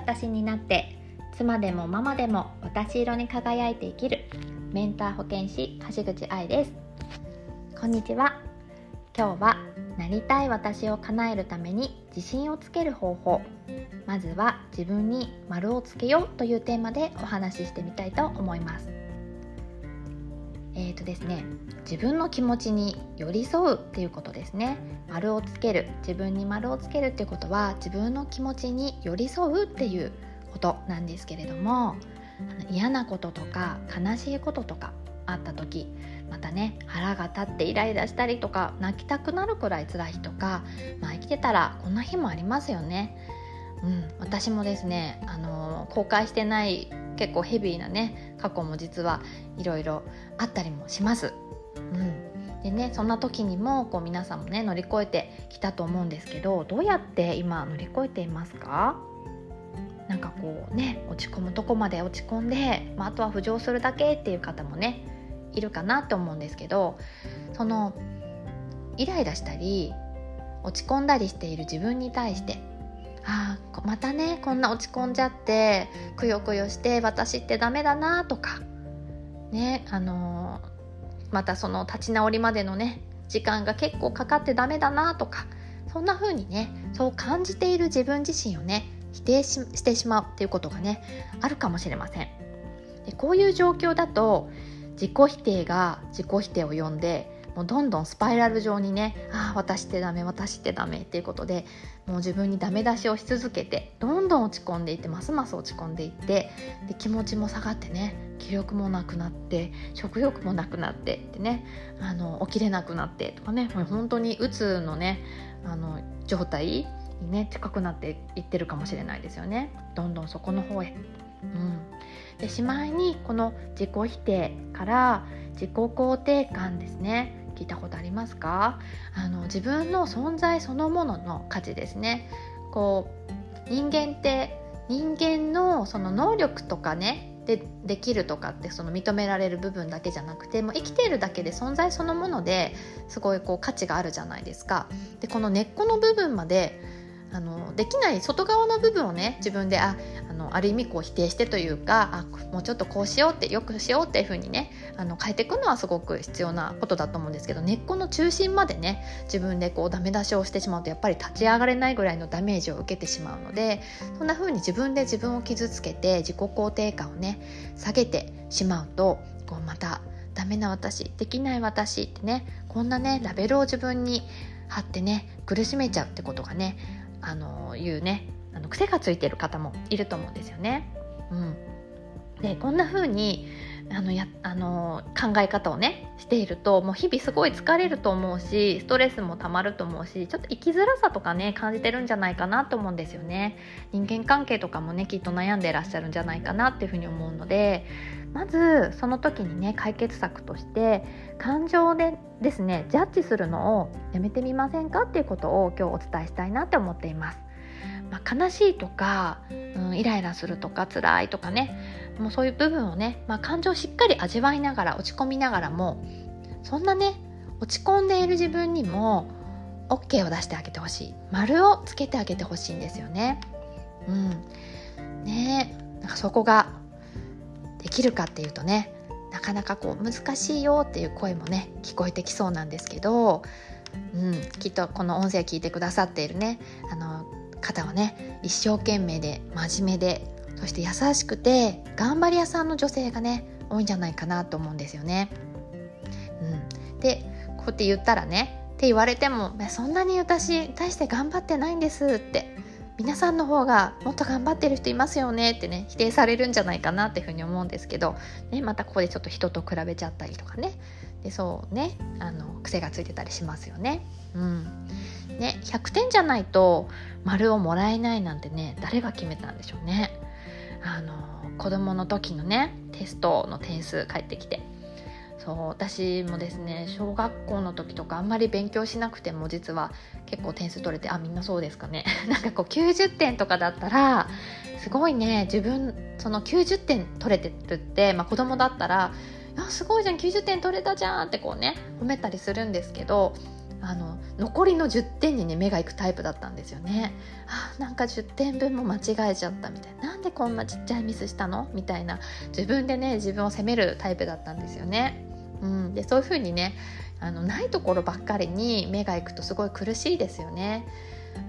私になって妻でもママでも私色に輝いて生きるメンター保健師橋口愛です。こんにちは。今日はなりたい私を叶えるために自信をつける方法。まずは自分に丸をつけようというテーマでお話ししてみたいと思います。えーとですね、自分の気持ちに寄り添うっていうことですね丸をつける自分に丸をつけるっていうことは自分の気持ちに寄り添うっていうことなんですけれども嫌なこととか悲しいこととかあった時またね腹が立ってイライラしたりとか泣きたくなるくらい辛い日とか、まあ、生きてたらこんな日もありますよね。うん、私もですね、あの公開してない結構ヘビーなね過去も実はいろいろあったりもします。うんでね、そんな時にもこう皆さんもね乗り越えてきたと思うんですけどどうやって今乗り越えていますか？なんかこうね落ち込むとこまで落ち込んで、まあ、あとは浮上するだけっていう方もねいるかなって思うんですけどそのイライラしたり落ち込んだりしている自分に対してあまたねこんな落ち込んじゃってくよくよして私ってダメだなとかねあのー、またその立ち直りまでのね時間が結構かかってダメだなとかそんな風にねそう感じている自分自身をね否定してしまうっていうことがねあるかもしれません。でこういう状況だと自己否定が自己否定を呼んでもうどんどんスパイラル状にねああ私ってダメ私ってダメっていうことでもう自分にダメ出しをし続けてどんどん落ち込んでいってますます落ち込んでいってで気持ちも下がってね気力もなくなって食欲もなくなってってねあの起きれなくなってとかねもう本当にうつのねあの状態にね近くなっていってるかもしれないですよね。どんどんそこの方へ。うん、でしまいにこの自己否定から自己肯定感ですね。聞いたことありますか？あの自分の存在そのものの価値ですね。こう人間って人間のその能力とかねでできるとかってその認められる部分だけじゃなくてもう生きているだけで存在そのものですごいこう価値があるじゃないですか。でこの根っこの部分まであのできない外側の部分をね自分でああのある意味こう否定してというかあもうちょっとこうしようってよくしようっていうふうにねあの変えていくのはすごく必要なことだと思うんですけど根っこの中心までね自分でこうダメ出しをしてしまうとやっぱり立ち上がれないぐらいのダメージを受けてしまうのでそんな風に自分で自分を傷つけて自己肯定感をね下げてしまうとこうまたダメな私できない私ってねこんなねラベルを自分に貼ってね苦しめちゃうってことがねあのいうねあの癖がついてる方もいると思うんですよね。うん、でこんな風にあのやあの考え方をねしているともう日々すごい疲れると思うしストレスもたまると思うしちょっと生きづらさとかね感じてるんじゃないかなと思うんですよね。人間関係とかもねきっと悩んでらっしゃるんじゃないかなっていうふうに思うのでまずその時にね解決策として感情でですねジャッジするのをやめてみませんかっていうことを今日お伝えしたいなって思っています。まあ、悲しいとか、うん、イライラするとか辛いとかねもうそういう部分をね、まあ、感情をしっかり味わいながら落ち込みながらもそんなね落ち込んでいる自分にも OK を出してあげてほしい丸をつけてあげてほしいんですよね。うん、ねなんかそこができるかっていうとねなかなかこう難しいよっていう声もね聞こえてきそうなんですけど、うん、きっとこの音声聞いてくださっているねあの方はね一生懸命で真面目でそして優しくて頑張り屋さんの女性がね多いんじゃないかなと思うんですよね。うん、でこうやって言ったらねって言われてもそんなに私大して頑張ってないんですって皆さんの方がもっと頑張ってる人いますよねってね否定されるんじゃないかなっていうふうに思うんですけど、ね、またここでちょっと人と比べちゃったりとかねでそうねあの癖がついてたりしますよね。うんね、100点じゃないと丸をもらえないなんてね誰が決めたんでしょうね。あの子供の時のねテストの点数返ってきてそう私もですね小学校の時とかあんまり勉強しなくても実は結構点数取れてあみんなそうですかね なんかこう90点とかだったらすごいね自分その90点取れてるって、まあ、子供だったら「あすごいじゃん90点取れたじゃん」ってこうね褒めたりするんですけどあの残りの10点にね目がいくタイプだったんですよね。あなんか10点分も間違えちゃったみたいななんでこんなちっちゃいミスしたの？みたいな自分でね自分を責めるタイプだったんですよね。うん、でそういう風にねあのないところばっかりに目がいくとすごい苦しいですよね。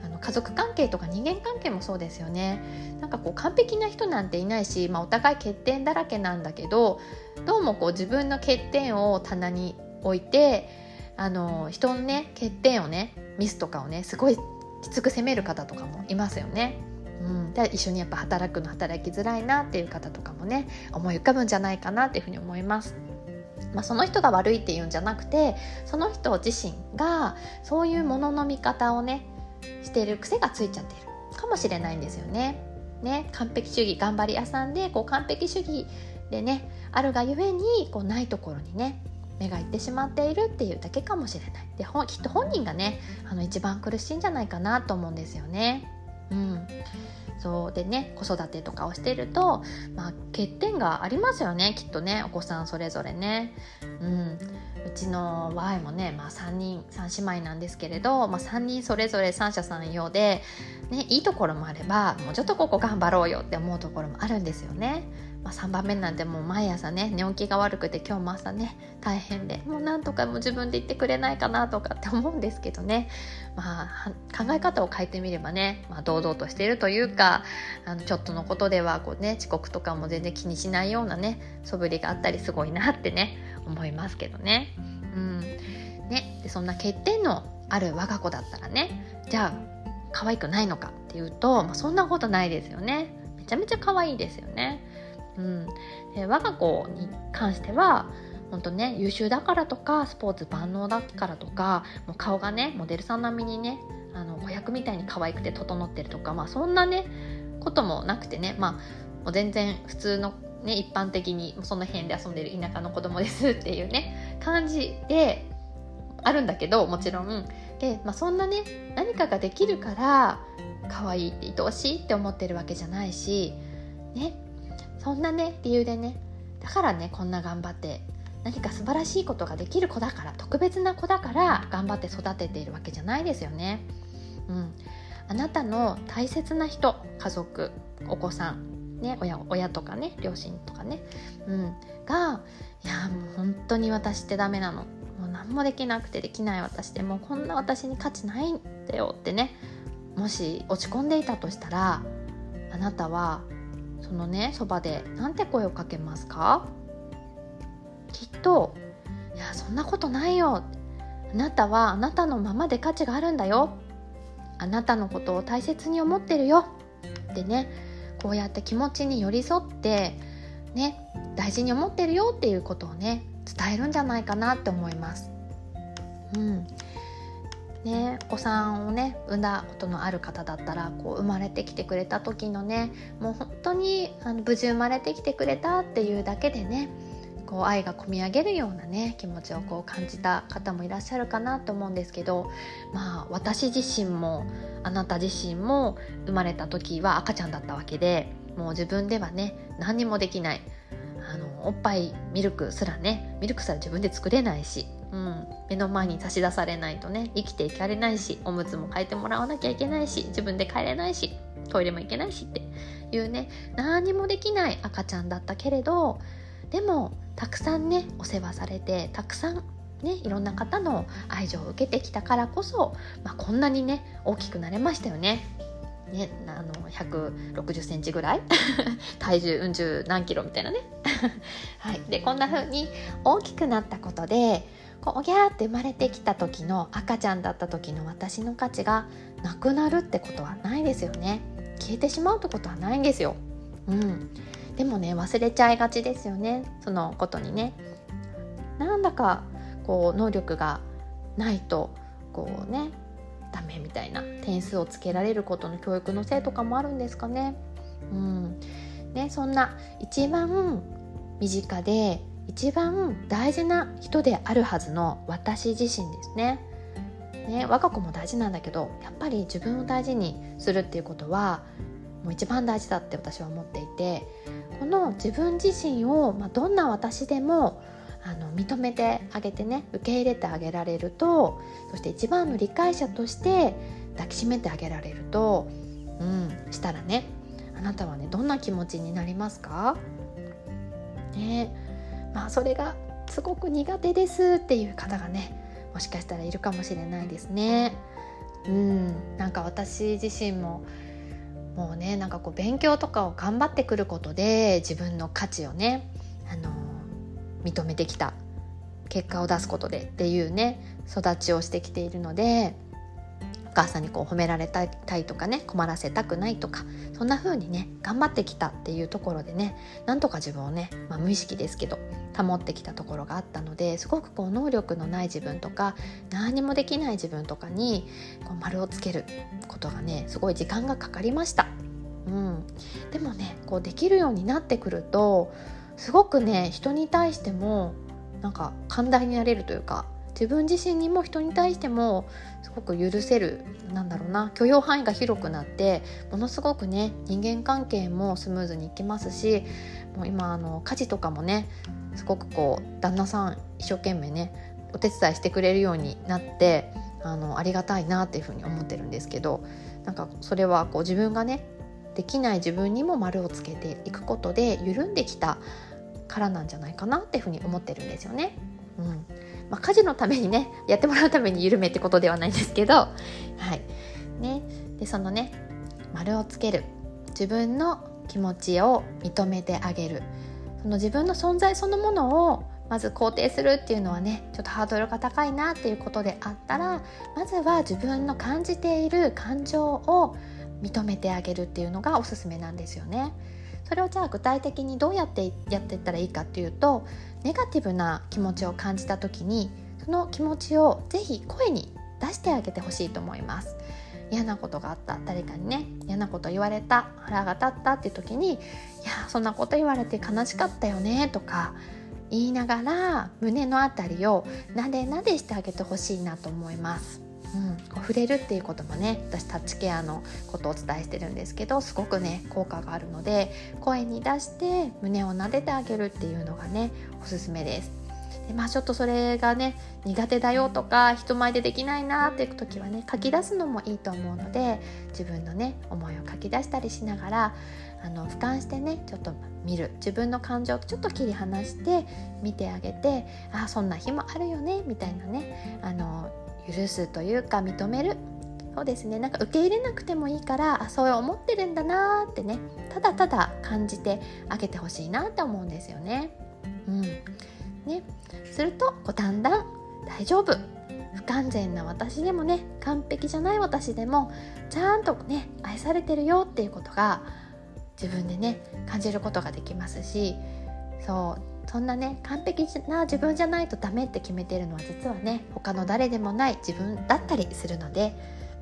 あの家族関係とか人間関係もそうですよねなんかこう完璧な人なんていないし、まあ、お互い欠点だらけなんだけどどうもこう自分の欠点を棚に置いてあの人のね欠点をねミスとかをねすごいきつく責める方とかもいますよね。うん、で一緒にやっぱ働くの働きづらいなっていう方とかもね思い浮かぶんじゃないかなっていうふうに思います。まあ、その人が悪いっていうんじゃなくてその人自身がそういうものの見方をねしてる癖がついちゃってるかもしれないんですよね。ね完璧主義頑張り屋さんでこう完璧主義でねあるがゆえにこうないところにね目がいってしまっているっていうだけかもしれないできっと本人がねあの一番苦しいんじゃないかなと思うんですよね。うん、そうでね子育てとかをしてると、まあ、欠点がありますよねきっとねお子さんそれぞれね。うん、うちの場合もね、まあ、3人3姉妹なんですけれど、まあ、3人それぞれ三者三様で、ね、いいところもあればもうちょっとここ頑張ろうよって思うところもあるんですよね。まあ、3番目なんてもう毎朝ね寝起きが悪くて今日も朝ね大変でもうなんとかも自分で言ってくれないかなとかって思うんですけどね、まあ、考え方を変えてみればね、まあ、堂々としているというかあのちょっとのことではこう、ね、遅刻とかも全然気にしないようなね素振りがあったりすごいなってね思いますけどね。うんね、でそんな欠点のある我が子だったらねじゃあ可愛くないのかっていうと、まあ、そんなことないですよねめちゃめちゃ可愛いですよね。うん、で我が子に関しては本当ね優秀だからとかスポーツ万能だからとかもう顔がねモデルさん並みにねあの子役みたいに可愛くて整ってるとか、まあ、そんなねこともなくてね、まあ、もう全然普通の、ね、一般的にその辺で遊んでる田舎の子供ですっていうね感じであるんだけどもちろんで、まあ、そんなね何かができるから可愛いって愛おしいって思ってるわけじゃないしねそんなね理由でねだからねこんな頑張って何か素晴らしいことができる子だから特別な子だから頑張って育てているわけじゃないですよね。うん、あなたの大切な人家族お子さん、ね、親親とかね両親とかね、うん、がいやもう本当に私ってダメなの。もう何もできなくてできない私でもうこんな私に価値ないんだよってね。もし落ち込んでいたとしたらあなたはそのねそばで何て声をかけますか？きっと「いやそんなことないよ」あなたはあなたのままで価値があるんだよ。あなたのことを大切に思ってるよ。ってねこうやって気持ちに寄り添ってね大事に思ってるよっていうことをね伝えるんじゃないかなって思います。うんね、お子さんをね産んだことのある方だったらこう生まれてきてくれた時のねもう本当にあの無事生まれてきてくれたっていうだけでねこう愛がこみ上げるようなね気持ちをこう感じた方もいらっしゃるかなと思うんですけどまあ私自身もあなた自身も生まれた時は赤ちゃんだったわけでもう自分ではね何にもできない。あのおっぱいミルクすらねミルクすら自分で作れないしうん、目の前に差し出されないとね生きていかれないしおむつも変えてもらわなきゃいけないし自分で帰れないしトイレも行けないしっていうね何にもできない赤ちゃんだったけれどでもたくさんねお世話されてたくさんねいろんな方の愛情を受けてきたからこそ、まあ、こんなにね大きくなれましたよね。ね、あの160センチぐらい？体重うん十何キロみたいなね。はい、でこんな風に大きくなったことでこうおぎゃーって生まれてきた時の赤ちゃんだった時の私の価値がなくなるってことはないですよね。消えてしまうってことはないんですよ。うん。でもね忘れちゃいがちですよねそのことにねなんだかこう能力がないとこうねダメみたいな点数をつけられることの教育のせいとかもあるんですかね。うんね、そんな一番身近で一番大事な人であるはずの私自身ですね。ね我が子も大事なんだけどやっぱり自分を大事にするっていうことはもう一番大事だって私は思っていてこの自分自身を、まあ、どんな私でもあの認めてあげてね受け入れてあげられるとそして一番の理解者として抱きしめてあげられると、うん、したらねあなたはねどんな気持ちになりますか？ねまあそれがすごく苦手ですっていう方がねもしかしたらいるかもしれないですね。うんなんか私自身ももうねなんかこう勉強とかを頑張ってくることで自分の価値をねあの認めてきた結果を出すことでっていうね育ちをしてきているのでお母さんにこう褒められたいとかね困らせたくないとかそんな風にね頑張ってきたっていうところでねなんとか自分をね、まあ、無意識ですけど保ってきたところがあったのですごくこう能力のない自分とか何もできない自分とかにこう丸をつけることがねすごい時間がかかりました。うん、でもねこうできるようになってくるとすごくね人に対してもなんか寛大になれるというか自分自身にも人に対してもすごく許せるなんだろうな許容範囲が広くなってものすごくね人間関係もスムーズにいきますしもう今あの家事とかもねすごくこう旦那さん一生懸命ねお手伝いしてくれるようになってあのありがたいなっていうふうに思ってるんですけどなんかそれはこう自分がねできない自分にも丸をつけていくことで緩んできたからなんじゃないかなっていうふうに思ってるんですよね。うんまあ、家事のためにねやってもらうために緩めってことではないんですけど、はい。ね、でそのね丸をつける。自分の気持ちを認めてあげる。その自分の存在そのものをまず肯定するっていうのはねちょっとハードルが高いなっていうことであったらまずは自分の感じている感情を認めてあげるっていうのがおすすめなんですよね。それをじゃあ具体的にどうやってやっていったらいいかっていうとネガティブな気持ちを感じた時にその気持ちをぜひ声に出してあげてほしいと思います。嫌なことがあった誰かにね嫌なこと言われた腹が立ったっていう時に「いやそんなこと言われて悲しかったよね」とか言いながら胸の辺りをなでなでしてあげてほしいなと思います。うん、触れるっていうこともね私タッチケアのことをお伝えしてるんですけどすごくね効果があるので声に出して胸を撫でてあげるっていうのがねおすすめです。でまあちょっとそれがね苦手だよとか人前でできないなっていう時はね書き出すのもいいと思うので自分のね思いを書き出したりしながらあの俯瞰してねちょっと見る自分の感情とちょっと切り離して見てあげてあそんな日もあるよねみたいなねあの許すというか認める。そうですね。なんか受け入れなくてもいいからあそう思ってるんだなってね。ただただ感じてあげてほしいなって思うんですよね。うん。ね、するとこうだんだん大丈夫。不完全な私でもね完璧じゃない私でもちゃんとね愛されてるよっていうことが自分でね感じることができますしそうそんなね完璧な自分じゃないとダメって決めてるのは実はね他の誰でもない自分だったりするので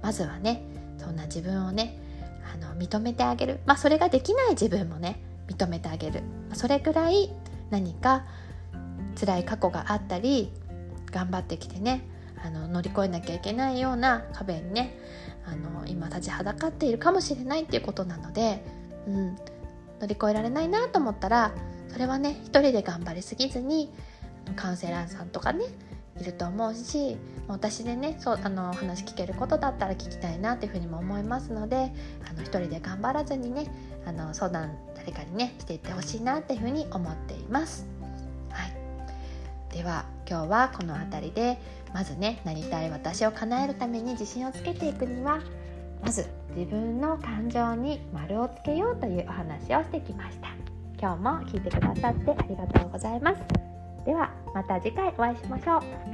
まずはねそんな自分をねあの認めてあげる。まあそれができない自分もね認めてあげる。それぐらい何か辛い過去があったり頑張ってきてねあの乗り越えなきゃいけないような壁にねあの今立ちはだかっているかもしれないっていうことなので、うん、乗り越えられないなと思ったらそれはね一人で頑張りすぎずにカウンセラーさんとかねいると思うし私でねそうあの話聞けることだったら聞きたいなっていうふうにも思いますのであの一人で頑張らずにねあの相談誰かにねしていってほしいなっていうふうに思っています。はい、では今日はこの辺りでまずねなりたい私を叶えるために自信をつけていくにはまず自分の感情に丸をつけようというお話をしてきました。今日も聞いてくださってありがとうございます。ではまた次回お会いしましょう。